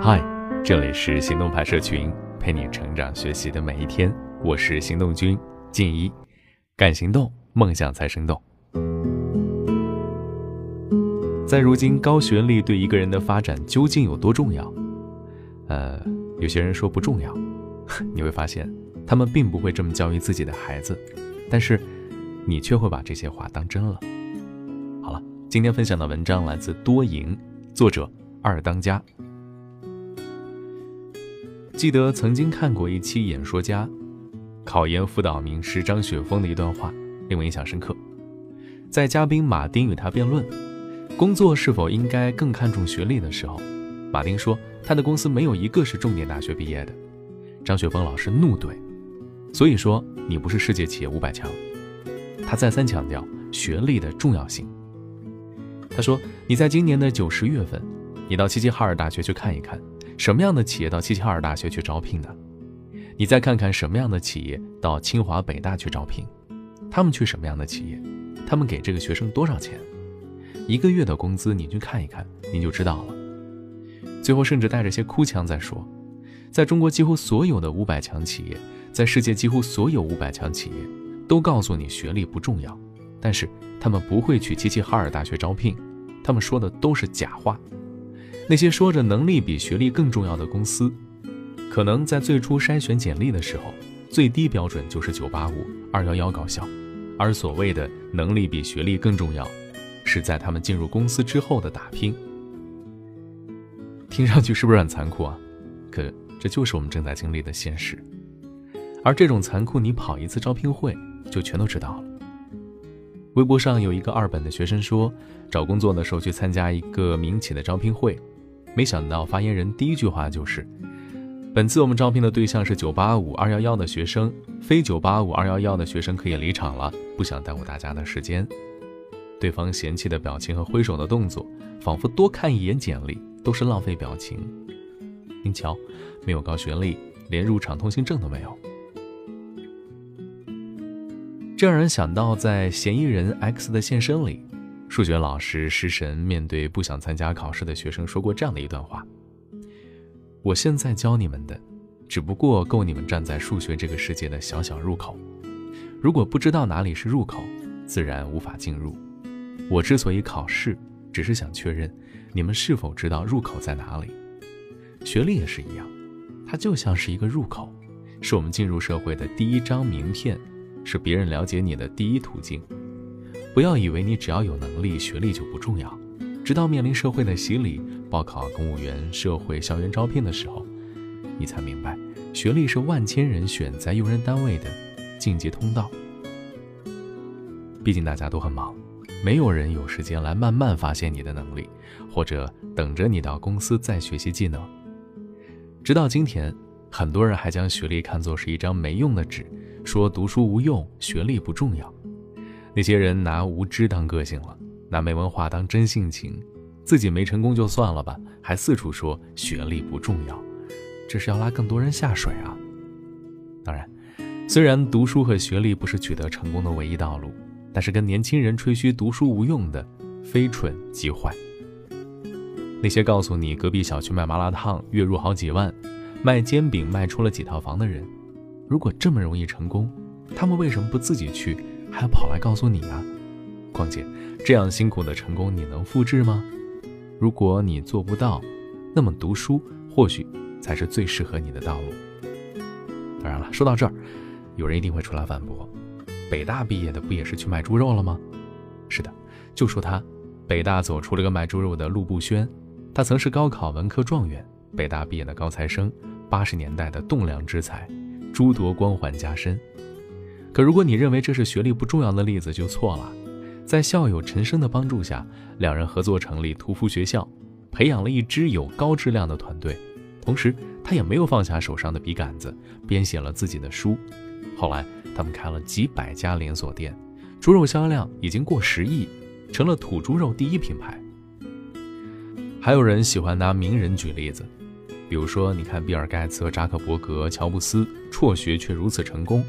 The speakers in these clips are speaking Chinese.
嗨，这里是行动派社群，陪你成长学习的每一天。我是行动君静一，敢行动，梦想才生动。在如今，高学历对一个人的发展究竟有多重要？呃，有些人说不重要，你会发现，他们并不会这么教育自己的孩子，但是你却会把这些话当真了。好了，今天分享的文章来自多赢，作者二当家。记得曾经看过一期演说家、考研辅导名师张雪峰的一段话，令我印象深刻。在嘉宾马丁与他辩论工作是否应该更看重学历的时候，马丁说他的公司没有一个是重点大学毕业的。张雪峰老师怒怼：“所以说你不是世界企业五百强。”他再三强调学历的重要性。他说：“你在今年的九十月份，你到齐齐哈尔大学去看一看。”什么样的企业到齐齐哈尔大学去招聘呢？你再看看什么样的企业到清华北大去招聘，他们去什么样的企业，他们给这个学生多少钱，一个月的工资你去看一看，你就知道了。最后甚至带着些哭腔在说，在中国几乎所有的五百强企业，在世界几乎所有五百强企业，都告诉你学历不重要，但是他们不会去齐齐哈尔大学招聘，他们说的都是假话。那些说着能力比学历更重要的公司，可能在最初筛选简历的时候，最低标准就是985、211高校，而所谓的能力比学历更重要，是在他们进入公司之后的打拼。听上去是不是很残酷啊？可这就是我们正在经历的现实。而这种残酷，你跑一次招聘会就全都知道了。微博上有一个二本的学生说，找工作的时候去参加一个民企的招聘会。没想到发言人第一句话就是：“本次我们招聘的对象是985、211的学生，非985、211的学生可以离场了，不想耽误大家的时间。”对方嫌弃的表情和挥手的动作，仿佛多看一眼简历都是浪费表情。您瞧，没有高学历，连入场通行证都没有，这让人想到在《嫌疑人 X 的现身》里。数学老师失神面对不想参加考试的学生说过这样的一段话：“我现在教你们的，只不过够你们站在数学这个世界的小小入口。如果不知道哪里是入口，自然无法进入。我之所以考试，只是想确认你们是否知道入口在哪里。学历也是一样，它就像是一个入口，是我们进入社会的第一张名片，是别人了解你的第一途径。”不要以为你只要有能力，学历就不重要。直到面临社会的洗礼，报考公务员、社会校园招聘的时候，你才明白，学历是万千人选在用人单位的进阶通道。毕竟大家都很忙，没有人有时间来慢慢发现你的能力，或者等着你到公司再学习技能。直到今天，很多人还将学历看作是一张没用的纸，说读书无用，学历不重要。那些人拿无知当个性了，拿没文化当真性情，自己没成功就算了吧，还四处说学历不重要，这是要拉更多人下水啊！当然，虽然读书和学历不是取得成功的唯一道路，但是跟年轻人吹嘘读书无用的，非蠢即坏。那些告诉你隔壁小区卖麻辣烫月入好几万，卖煎饼卖出了几套房的人，如果这么容易成功，他们为什么不自己去？还跑来告诉你啊！况且这样辛苦的成功，你能复制吗？如果你做不到，那么读书或许才是最适合你的道路。当然了，说到这儿，有人一定会出来反驳：北大毕业的不也是去卖猪肉了吗？是的，就说他，北大走出了个卖猪肉的陆步轩，他曾是高考文科状元，北大毕业的高材生，八十年代的栋梁之才，诸多光环加身。可如果你认为这是学历不重要的例子，就错了。在校友陈生的帮助下，两人合作成立屠夫学校，培养了一支有高质量的团队。同时，他也没有放下手上的笔杆子，编写了自己的书。后来，他们开了几百家连锁店，猪肉销量已经过十亿，成了土猪肉第一品牌。还有人喜欢拿名人举例子，比如说，你看比尔·盖茨和扎克伯格、乔布斯，辍学却如此成功。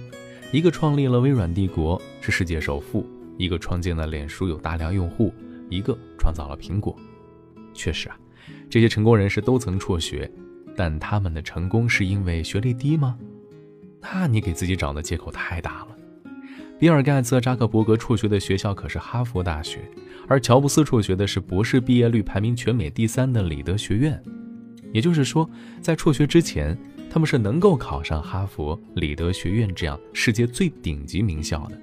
一个创立了微软帝国，是世界首富；一个创建了脸书，有大量用户；一个创造了苹果。确实啊，这些成功人士都曾辍学，但他们的成功是因为学历低吗？那你给自己找的借口太大了。比尔·盖茨、扎克伯格辍学的学校可是哈佛大学，而乔布斯辍学的是博士毕业率排名全美第三的里德学院。也就是说，在辍学之前，他们是能够考上哈佛、里德学院这样世界最顶级名校的。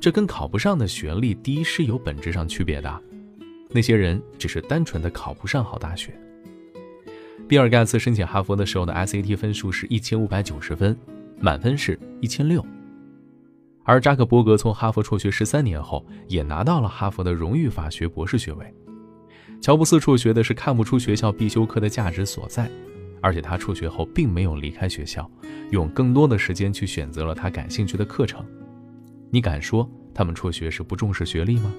这跟考不上的学历低是有本质上区别的。那些人只是单纯的考不上好大学。比尔·盖茨申请哈佛的时候的 SAT 分数是一千五百九十分，满分是一千六。而扎克伯格从哈佛辍学十三年后，也拿到了哈佛的荣誉法学博士学位。乔布斯辍学的是看不出学校必修课的价值所在，而且他辍学后并没有离开学校，用更多的时间去选择了他感兴趣的课程。你敢说他们辍学是不重视学历吗？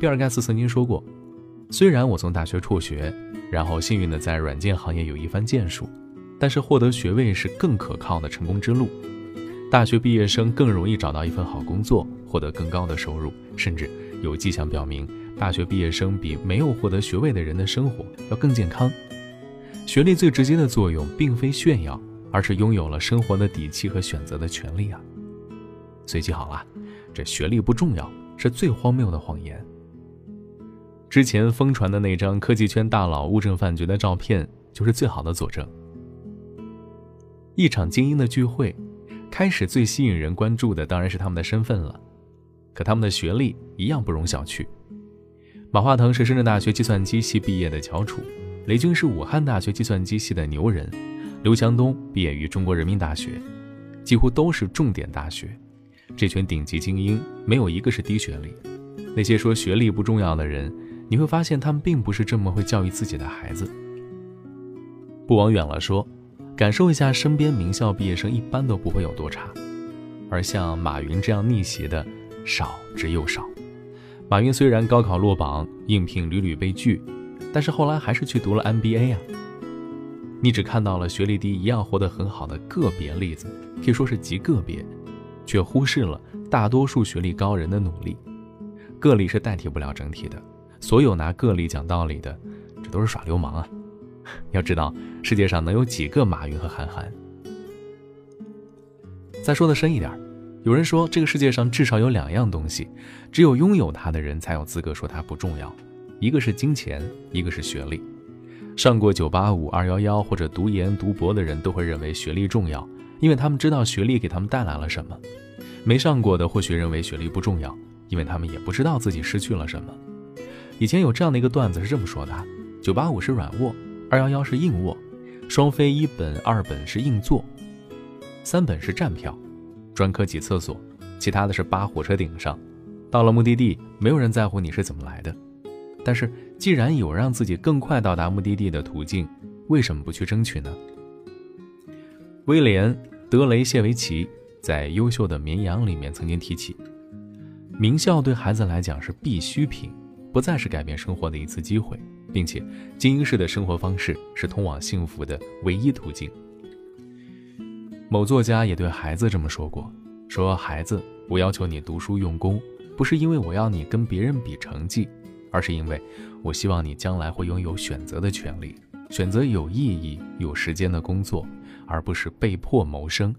比尔·盖茨曾经说过：“虽然我从大学辍学，然后幸运的在软件行业有一番建树，但是获得学位是更可靠的成功之路。”大学毕业生更容易找到一份好工作，获得更高的收入，甚至有迹象表明，大学毕业生比没有获得学位的人的生活要更健康。学历最直接的作用，并非炫耀，而是拥有了生活的底气和选择的权利啊！随记好了，这学历不重要是最荒谬的谎言。之前疯传的那张科技圈大佬物证饭局的照片，就是最好的佐证。一场精英的聚会。开始最吸引人关注的当然是他们的身份了，可他们的学历一样不容小觑。马化腾是深圳大学计算机系毕业的翘楚，雷军是武汉大学计算机系的牛人，刘强东毕业于中国人民大学，几乎都是重点大学。这群顶级精英没有一个是低学历。那些说学历不重要的人，你会发现他们并不是这么会教育自己的孩子。不往远了说。感受一下，身边名校毕业生一般都不会有多差，而像马云这样逆袭的少之又少。马云虽然高考落榜，应聘屡屡被拒，但是后来还是去读了 MBA 啊。你只看到了学历低一样活得很好的个别例子，可以说是极个别，却忽视了大多数学历高人的努力。个例是代替不了整体的，所有拿个例讲道理的，这都是耍流氓啊！要知道，世界上能有几个马云和韩寒？再说的深一点，有人说这个世界上至少有两样东西，只有拥有它的人才有资格说它不重要，一个是金钱，一个是学历。上过985、211或者读研读博的人都会认为学历重要，因为他们知道学历给他们带来了什么；没上过的或许认为学历不重要，因为他们也不知道自己失去了什么。以前有这样的一个段子是这么说的：985是软卧。二幺幺是硬卧，双非一本二本是硬座，三本是站票，专科挤厕所，其他的是扒火车顶上。到了目的地，没有人在乎你是怎么来的。但是既然有让自己更快到达目的地的途径，为什么不去争取呢？威廉·德雷谢维奇在《优秀的绵羊》里面曾经提起，名校对孩子来讲是必需品，不再是改变生活的一次机会。并且，精英式的生活方式是通往幸福的唯一途径。某作家也对孩子这么说过：“说孩子，我要求你读书用功，不是因为我要你跟别人比成绩，而是因为我希望你将来会拥有选择的权利，选择有意义、有时间的工作，而不是被迫谋生。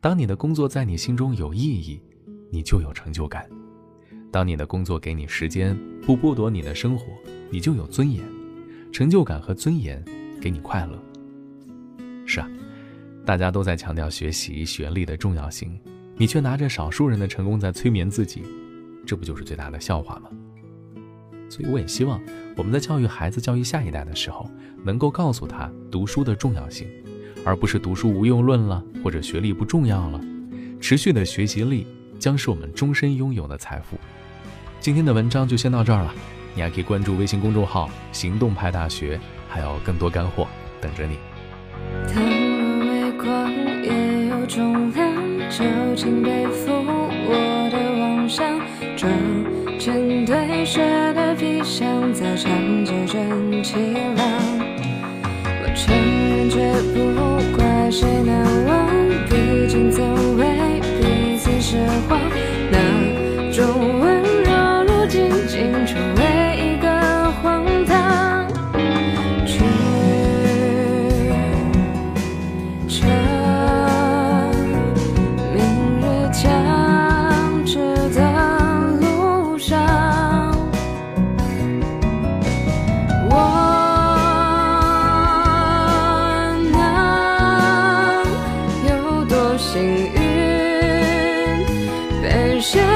当你的工作在你心中有意义，你就有成就感；当你的工作给你时间，不剥夺你的生活。”你就有尊严，成就感和尊严给你快乐。是啊，大家都在强调学习学历的重要性，你却拿着少数人的成功在催眠自己，这不就是最大的笑话吗？所以我也希望我们在教育孩子、教育下一代的时候，能够告诉他读书的重要性，而不是读书无用论了，或者学历不重要了。持续的学习力将是我们终身拥有的财富。今天的文章就先到这儿了。你还可以关注微信公众号“行动派大学”，还有更多干货等着你。重量，就请背幸运，本身。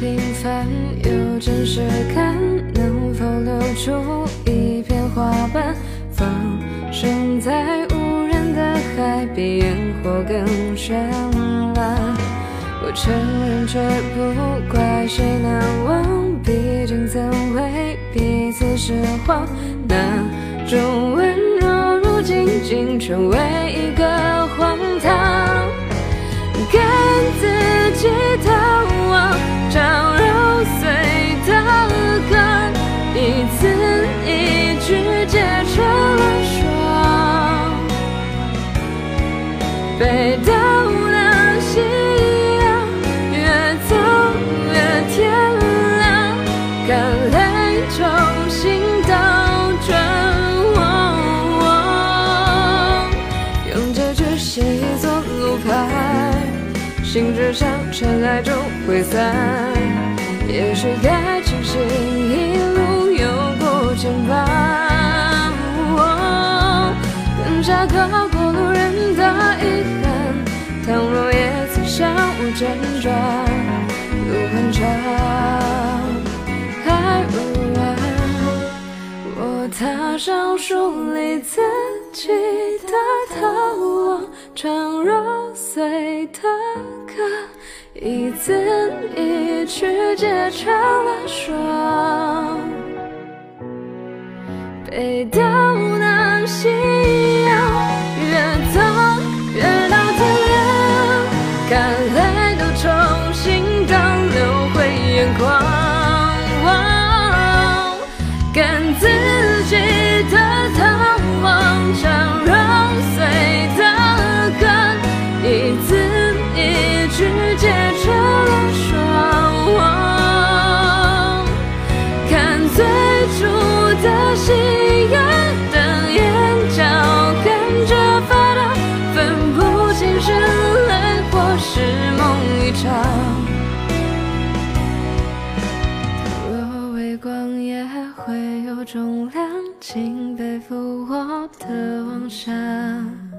平凡又真实感，能否留出一片花瓣，放生在无人的海，比烟火更绚烂。我承认，却不怪谁难忘，毕竟曾为彼此释谎，那种温柔，如今竟成为一个荒唐。信纸上尘埃终会散，也许该庆幸一路有过牵绊。更加考过路人的遗憾，倘若也曾像我辗转，路很长，还不晚。我踏上树离自记得偷我唱揉碎的歌，一字一句结成了霜。北到南，夕阳越走越到天亮，赶来都成。的妄想。